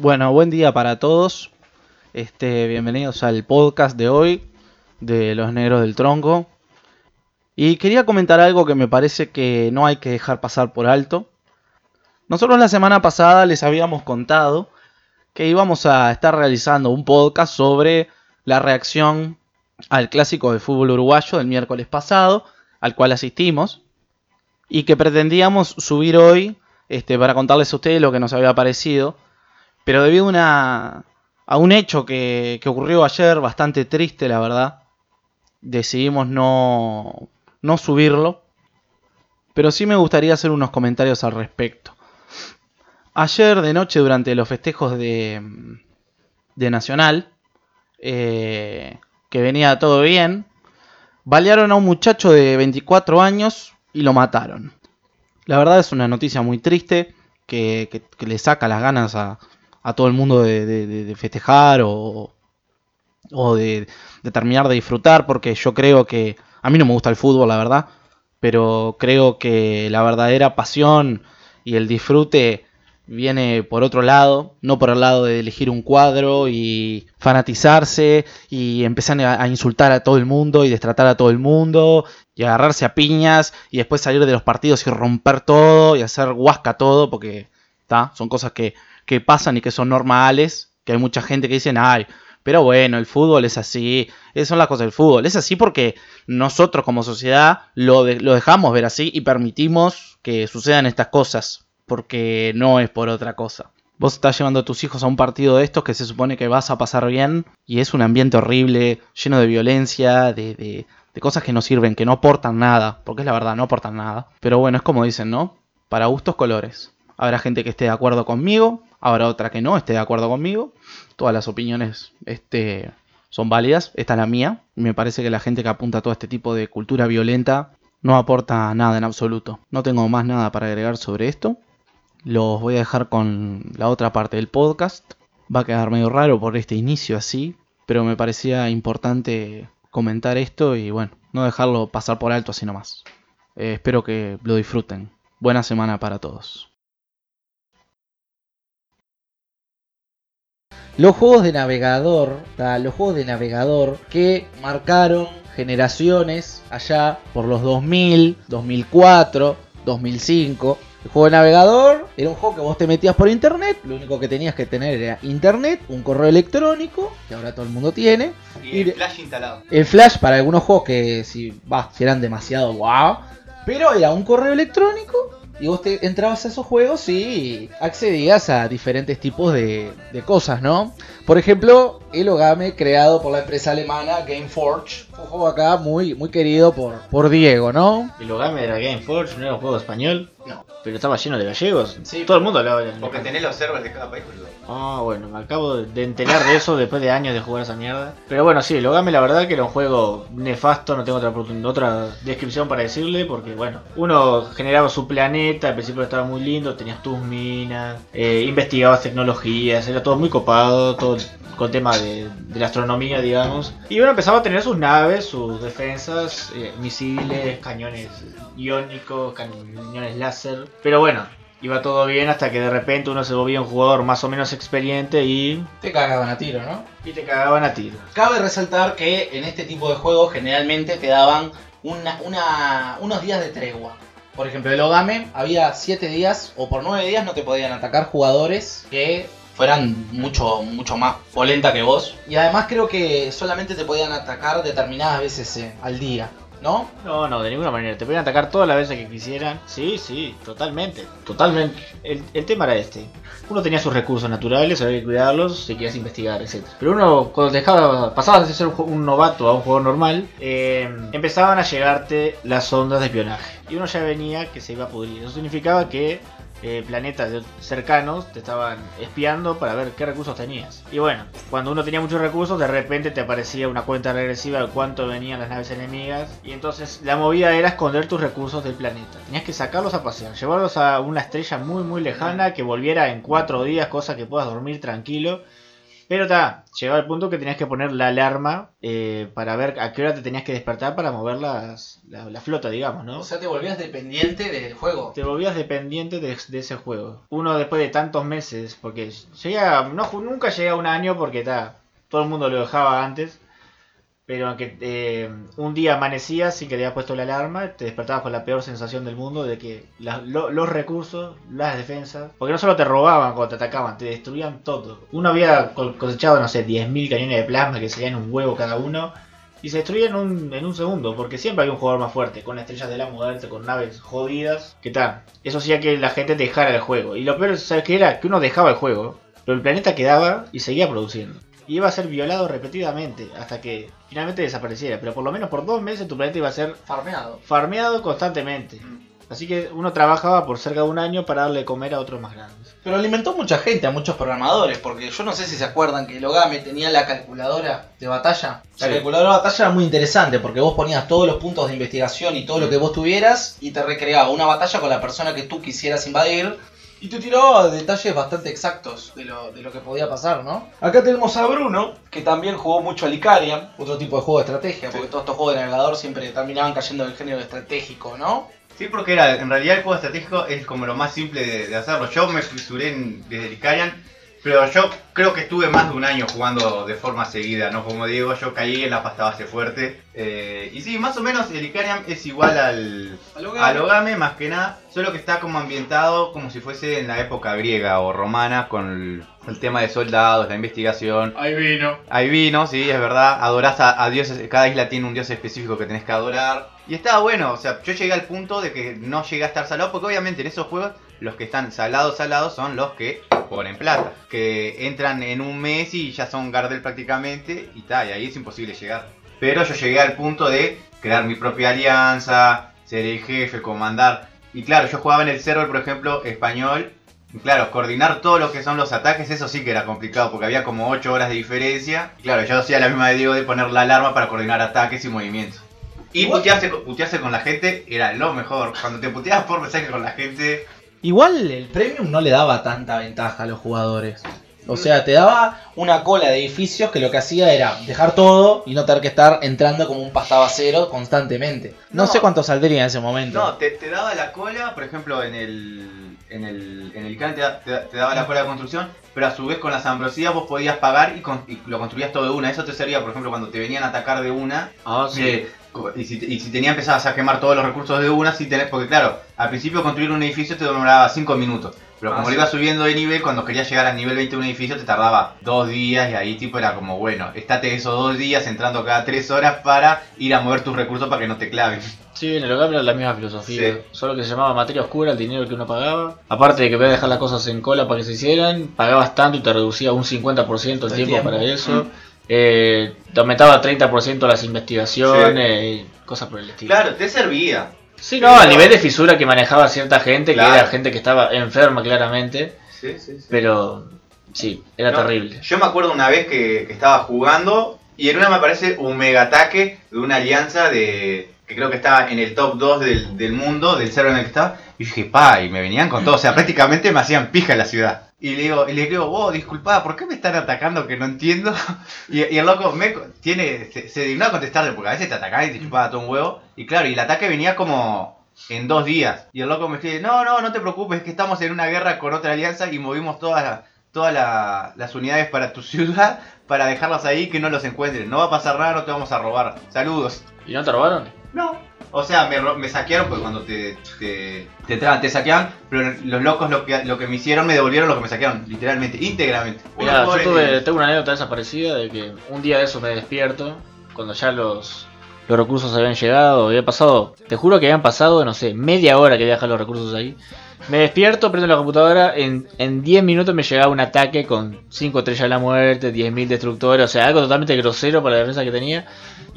Bueno, buen día para todos. Este, bienvenidos al podcast de hoy de Los Negros del Tronco. Y quería comentar algo que me parece que no hay que dejar pasar por alto. Nosotros la semana pasada les habíamos contado que íbamos a estar realizando un podcast sobre la reacción al clásico de fútbol uruguayo del miércoles pasado, al cual asistimos, y que pretendíamos subir hoy este, para contarles a ustedes lo que nos había parecido. Pero debido a, una, a un hecho que, que, ocurrió ayer, bastante triste la verdad, decidimos no, no subirlo. Pero sí me gustaría hacer unos comentarios al respecto. Ayer de noche, durante los festejos de, de Nacional, eh, que venía todo bien, balearon a un muchacho de 24 años y lo mataron. La verdad es una noticia muy triste que, que, que le saca las ganas a, a todo el mundo de, festejar o, o de, terminar de disfrutar, porque yo creo que a mí no me gusta el fútbol, la verdad, pero creo que la verdadera pasión y el disfrute viene por otro lado, no por el lado de elegir un cuadro y fanatizarse y empezar a, insultar a todo el mundo y destratar a todo el mundo y agarrarse a piñas y después salir de los partidos y romper todo y hacer huasca todo porque ¿tá? son cosas que, que pasan y que son normales, que hay mucha gente que dice, ay, pero bueno, el fútbol es así, esas son las cosas del fútbol, es así porque nosotros como sociedad lo, de, lo dejamos ver así y permitimos que sucedan estas cosas porque no es por otra cosa. Vos estás llevando a tus hijos a un partido de estos que se supone que vas a pasar bien y es un ambiente horrible, lleno de violencia, de, de, de, cosas que no sirven, que no aportan nada, porque es la verdad, no aportan nada. Pero bueno, es como dicen, ¿no? Para gustos colores. Habrá gente que esté de acuerdo conmigo, habrá otra que no esté de acuerdo conmigo. Todas las opiniones este, son válidas, esta es la mía. Me parece que la gente que apunta a todo este tipo de cultura violenta no aporta nada en absoluto. No tengo más nada para agregar sobre esto. Los voy a dejar con la otra parte del podcast. Va a quedar medio raro por este inicio así, pero me parecía importante comentar esto y bueno, no dejarlo pasar por alto así nomás. Eh, espero que lo disfruten. Buena semana para todos. Los juegos de navegador, los juegos de navegador que marcaron generaciones allá por los 2000, 2004, 2005 el juego de navegador era un juego que vos te metías por internet, lo único que tenías que tener era internet, un correo electrónico, que ahora todo el mundo tiene. Y, el flash instalado. El flash para algunos juegos que si, bah, si eran demasiado wow. Pero era un correo electrónico y vos te entrabas a esos juegos y accedías a diferentes tipos de, cosas, ¿no? Por ejemplo, el Ogame creado por la empresa alemana Gameforge. Un juego acá muy, muy querido por, por Diego, ¿no? El Ogame era Gameforge, no era un juego español. No. Pero estaba lleno de gallegos. Sí, Todo el mundo hablaba de Porque tenés los servers de cada país, boludo. Ah, bueno, me acabo de enterar de eso después de años de jugar esa mierda. Pero bueno, sí, el Ogame la verdad que era un juego nefasto, no tengo otra, otra descripción para decirle, porque bueno, uno generaba su planeta, al principio estaba muy lindo, tenías tus minas, eh, investigabas tecnologías, era todo muy copado, todo con tema de, de, la astronomía, digamos. Y uno empezaba a tener sus naves, sus defensas, eh, misiles, cañones iónicos, cañones láser. Pero bueno, iba todo bien hasta que de repente uno se volvía un jugador más o menos experiente y... Te cagaban a tiro, ¿no? Y te cagaban a tiro. Cabe resaltar que en este tipo de juegos generalmente te daban una, una, unos días de tregua. Por ejemplo, el Ogame había 7 días o por 9 días no te podían atacar jugadores que fueran mucho, mucho más polenta que vos. Y además creo que solamente te podían atacar determinadas veces eh, al día. ¿No? No, no, de ninguna manera. Te podían atacar todas las veces que quisieran. Sí, sí, totalmente. Totalmente. El, el tema era este. Uno tenía sus recursos naturales, había que cuidarlos, si querías investigar, etc. Pero uno, cuando dejaba, pasabas de ser un, novato a un juego normal, eh, empezaban a llegarte las ondas de espionaje. Y uno ya venía que se iba a pudrir. Eso significaba que eh, planetas cercanos te estaban espiando para ver qué recursos tenías. Y bueno, cuando uno tenía muchos recursos, de repente te aparecía una cuenta regresiva de cuánto venían las naves enemigas. Y entonces la movida era esconder tus recursos del planeta. Tenías que sacarlos a pasear, llevarlos a una estrella muy muy lejana que volviera en cuatro días, cosa que puedas dormir tranquilo. Pero está, llegó al punto que tenías que poner la alarma eh, para ver a qué hora te tenías que despertar para mover las, la, la flota, digamos, ¿no? O sea, te volvías dependiente del juego. te volvías dependiente de, de ese juego. Uno después de tantos meses, porque llega, no, nunca llega a un año porque está, todo el mundo lo dejaba antes. Pero aunque eh, un día amanecías sin que te hayas puesto la alarma, te despertabas con la peor sensación del mundo de que los recursos, las defensas, porque no solo te robaban cuando te atacaban, te destruían todo. Uno había co- cosechado, no sé, 10.000 cañones de plasma que salían un huevo cada uno. Y se destruían en un, en un segundo, porque siempre hay un jugador más fuerte, con estrellas de la muerte, con naves jodidas. ¿Qué tal? Eso hacía que la gente dejara el juego. Y lo peor, ¿sabes qué era? Que uno dejaba el juego, pero el planeta quedaba y seguía produciendo. Y iba a ser violado repetidamente hasta que finalmente desapareciera. Pero por lo menos por dos meses tu planeta iba a ser Farmeado. farmeado constantemente. Así que uno trabajaba por cerca de un año para darle comer a otros más grandes. Pero alimentó mucha gente, a muchos programadores, porque yo no sé si se acuerdan que el Ogame tenía la calculadora de batalla. La Sí. calculadora de batalla era muy interesante porque vos ponías todos los puntos de investigación y todo lo que vos tuvieras y te recreaba una batalla con la persona que tú quisieras invadir. Y te tiraba detalles bastante exactos de lo, de lo que podía pasar, ¿no? Acá tenemos a Bruno, que también jugó mucho al Icarian, otro tipo de juego de estrategia, porque todos estos juegos de navegador siempre terminaban cayendo en el género estratégico, ¿no? Sí, porque era, en realidad el juego estratégico es como lo más simple de, de hacerlo. Yo me fisuré en, desde el Icarian, pero yo creo que estuve más de un año jugando de forma seguida, ¿no? Como digo, yo caí en la pasta base fuerte. Eh, y sí, más o menos el Icarian es igual al, Al Ogame. más que nada, solo que está como ambientado como si fuese en la época griega o romana, con el, el tema de soldados, la investigación. Ahí vino. Hay vino, sí, es verdad. Adorás a, a dioses, cada isla tiene un dios específico que tenés que adorar. Y estaba bueno, o sea, yo llegué al punto de que no llegué a estar salado, porque obviamente en esos juegos los que están salados, salados son los que ponen plata. Que entran en un mes y ya son Gardel prácticamente, y tal, y ahí es imposible llegar. Pero yo llegué al punto de crear mi propia alianza, ser el jefe, comandar. Y claro, yo jugaba en el server, por ejemplo, español, y Claro, coordinar todo lo que son los ataques, eso sí que era complicado, porque había como 8 horas de diferencia. Y claro, yo hacía la misma de Diego de poner la alarma para coordinar ataques y movimientos. Y putearse, con- putearse con la gente era lo mejor. Cuando te puteabas por mensaje con la gente, Igual el premium no le daba tanta ventaja a los jugadores. O sea, te daba una cola de edificios que lo que hacía era dejar todo y no tener que estar entrando como un pastabacero constantemente. No, No. sé cuánto saldría en ese momento. no, te, te daba la cola, por ejemplo, en el. En el, en el te, te da- te daba la cola de construcción, pero a su vez con las ambrosías vos podías pagar y, con- y lo construías todo de una. Eso te servía, por ejemplo, cuando te venían a atacar de una, Ah, sí. Eh, y, si, y si tenía empezabas a quemar todos los recursos de una, sí tenés, porque claro, al principio construir un edificio te demoraba 5 minutos. Pero Ah, como sí. lo ibas subiendo de nivel, cuando querías llegar al nivel 20 de un edificio te tardaba 2 días y ahí tipo era como, bueno, estate esos 2 días entrando cada 3 horas para ir a mover tus recursos para que no te claven. Sí, en el hogar era la misma filosofía. Sí. Solo que se llamaba materia oscura el dinero que uno pagaba. Aparte de que podías dejar las cosas en cola para que se hicieran, pagabas tanto y te reducía un 50% el El tiempo, tiempo. para eso. Mm. Eh, te aumentaba 30% las investigaciones y cosas por el estilo. Claro, te servía. Sí, no, al nivel de fisura que manejaba cierta gente, Claro. que era gente que estaba enferma claramente, Sí, sí, sí. pero sí, era No, terrible. Yo me acuerdo una vez que, que estaba jugando y en una me aparece un mega ataque de una alianza de que creo que estaba en el top 2 del, del mundo, del server en el que estaba. Y dije, pa, y me venían con todo. O sea, prácticamente me hacían pija en la ciudad. Y le digo, y le digo, oh, disculpa, ¿por qué me están atacando que no entiendo? Y, y el loco me tiene, se, se dignó a contestarle, porque a veces te atacaban y te chupaba todo un huevo. Y claro, y el ataque venía como en dos días. Y el loco me dice, no, no, no te preocupes, es que estamos en una guerra con otra alianza y movimos todas las todas la- las unidades para tu ciudad para dejarlas ahí que no los encuentren. No va a pasar nada, no te vamos a robar. Saludos. ¿Y no te robaron? No. O sea, me, ro- me saquearon pues cuando te, te, te, tra- te saquean, pero los locos lo que, lo que me hicieron me devolvieron lo que me saquearon, literalmente, íntegramente. Mira, yo tuve, tengo una anécdota desaparecida de que un día de eso me despierto, cuando ya los, los recursos habían llegado, había pasado, te juro que habían pasado, no sé, media hora que había dejado los recursos ahí. Me despierto, prendo la computadora, en, en 10 minutos me llegaba un ataque con 5 estrellas de la muerte, 10.000 destructores, o sea, algo totalmente grosero para la defensa que tenía.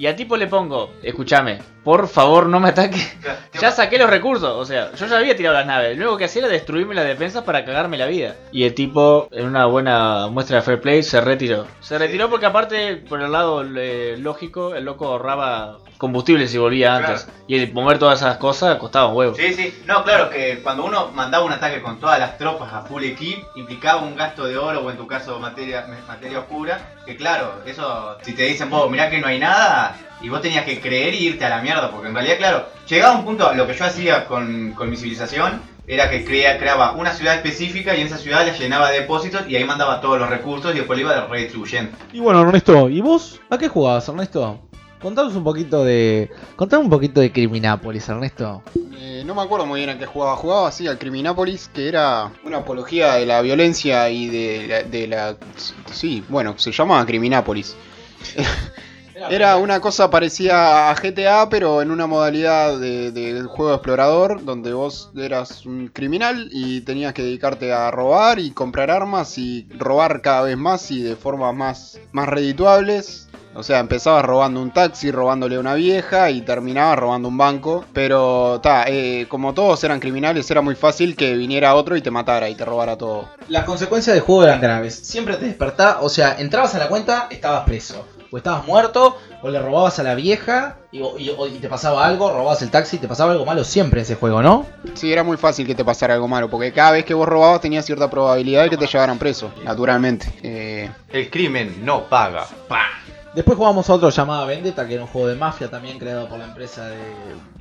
Y a tipo le pongo, escúchame, por favor no me ataque. Ya saqué los recursos, o sea, yo ya había tirado las naves. Lo único que hacía era destruirme las defensas para cagarme la vida. Y el tipo, en una buena muestra de fair play, se retiró. Se retiró porque aparte, por el lado eh, lógico, el loco ahorraba combustible si volvía antes. Claro. Y el mover todas esas cosas costaba un huevo. Sí, sí. No, claro, que cuando uno mandaba un ataque con todas las tropas a full equip, implicaba un gasto de oro o en tu caso materia, materia oscura. Que claro, eso, si te dicen, vos, mirá que no hay nada, y vos tenías que creer y irte a la mierda, porque en realidad, claro, llegaba un punto, lo que yo hacía con, con mi civilización, era que crea, creaba una ciudad específica y en esa ciudad la llenaba de depósitos y ahí mandaba todos los recursos y después le iba redistribuyendo. Y bueno, Ernesto, ¿y vos a qué jugabas, Ernesto? Contanos un poquito de. Contame un poquito de Criminápolis, Ernesto. Eh, no me acuerdo muy bien a qué jugaba. Jugaba así al Criminápolis, que era una apología de la violencia y de la. de la- sí, bueno, se llamaba Criminápolis. Era una cosa parecida a GTA, pero en una modalidad de, de juego explorador, donde vos eras un criminal y tenías que dedicarte a robar y comprar armas y robar cada vez más y de formas más, más redituables. O sea, empezabas robando un taxi, robándole a una vieja y terminabas robando un banco. Pero, ta, eh, como todos eran criminales, era muy fácil que viniera otro y te matara y te robara todo. Las consecuencias del juego eran graves. Siempre te despertaba, o sea, entrabas a la cuenta, estabas preso. O estabas muerto, o le robabas a la vieja, y, te pasaba algo, robabas el taxi, te pasaba algo malo siempre en ese juego, ¿no? Sí, era muy fácil que te pasara algo malo, porque cada vez que vos robabas tenías cierta probabilidad de que te llevaran preso, naturalmente. Eh, El crimen no paga. Después jugamos a otro llamado Vendetta, que era un juego de mafia también creado por la empresa de,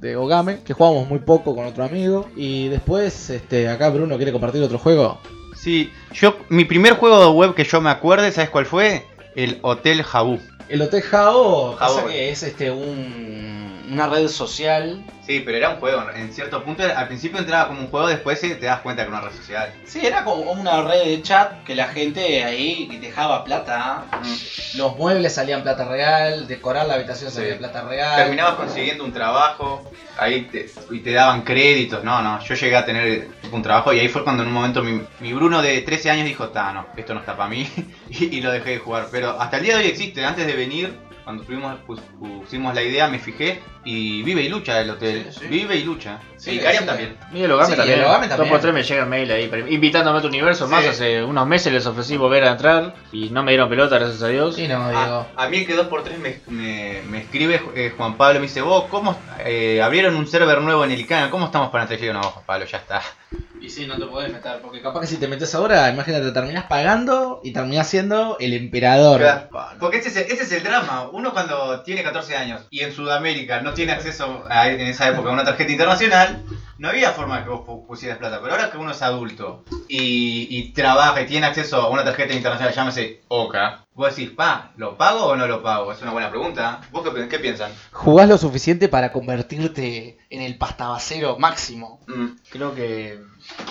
de Ogame, que jugamos muy poco con otro amigo. Y después, este, acá Bruno quiere compartir otro juego. Sí, yo, mi primer juego web que yo me acuerde, ¿sabes cuál fue? El Hotel Jabú. El Hotel Jao pasa que es este un, una red social. Sí, pero era un juego. En cierto punto, al principio entraba como un juego, después te das cuenta que era una red social. Sí, era como una red de chat que la gente ahí dejaba plata. Los muebles salían plata real, decorar la habitación salía plata real. Terminabas consiguiendo un trabajo, ahí te, y te daban créditos. No, no, yo llegué a tener un trabajo y ahí fue cuando en un momento mi, mi Bruno de 13 años dijo, no, esto no está para mí. y, y lo dejé de jugar. Pero hasta el día de hoy existe. Antes de venir, cuando tuvimos, pus- pusimos la idea, me fijé y vive y lucha el hotel. Sí, sí. Vive y lucha. Sí, y Cariam también. Miguel Ogame también. también. Dos por tres me llega el mail ahí, invitándome a tu universo. Sí. Más hace unos meses les ofrecí volver a entrar y no me dieron pelota, gracias a Dios. Sí, no, A, digo. a mí el que 2x3 me, me, me escribe eh, Juan Pablo, me dice, vos, ¿cómo eh, abrieron un server nuevo en el canal? ¿Cómo estamos para entrar? Yo no, Juan Pablo, ya está. Y sí, no te podés meter, porque capaz que si te metes ahora, imagínate, terminás pagando y terminás siendo el emperador. Claro, Porque ese es, el, ese es el drama. Uno cuando tiene 14 años y en Sudamérica no tiene acceso a, en esa época a una tarjeta internacional, no había forma de que vos pu- pusieras plata. Pero ahora que uno es adulto y, y trabaja y tiene acceso a una tarjeta internacional, llámese OCA, vos decís, pa, ¿lo pago o no lo pago? Es una buena pregunta. ¿Vos qué, qué piensan? Jugás lo suficiente para convertirte en el pastabacero máximo. Mm, Creo que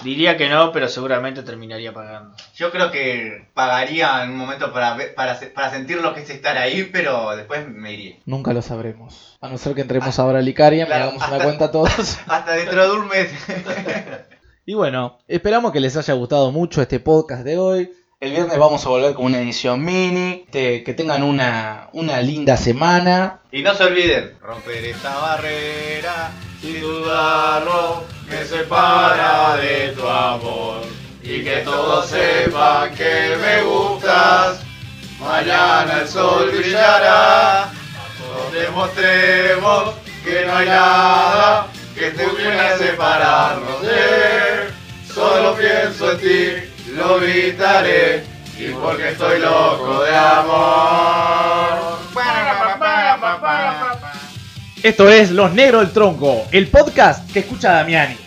diría que no, pero seguramente terminaría pagando. Yo creo que pagaría en un momento para, para, para sentir lo que es estar ahí, pero después me iría. Nunca lo sabremos. A no ser que entremos ahora a Licaria y Claro, hagamos una cuenta todos. Hasta dentro de un mes. Y bueno, esperamos que les haya gustado mucho este podcast de hoy. El viernes vamos a volver con una edición mini. Que tengan una, una linda semana. Y no se olviden, romper esta barrera, sin dudarlo, me separa de tu amor. Y que todos sepan que me gustas, mañana el sol brillará. Nos demostremos que no hay nada que pudiera separarnos de Solo pienso en ti, lo gritaré, y porque estoy loco de amor. Esto es Los Negros del Tronco, el podcast que escucha Damiani.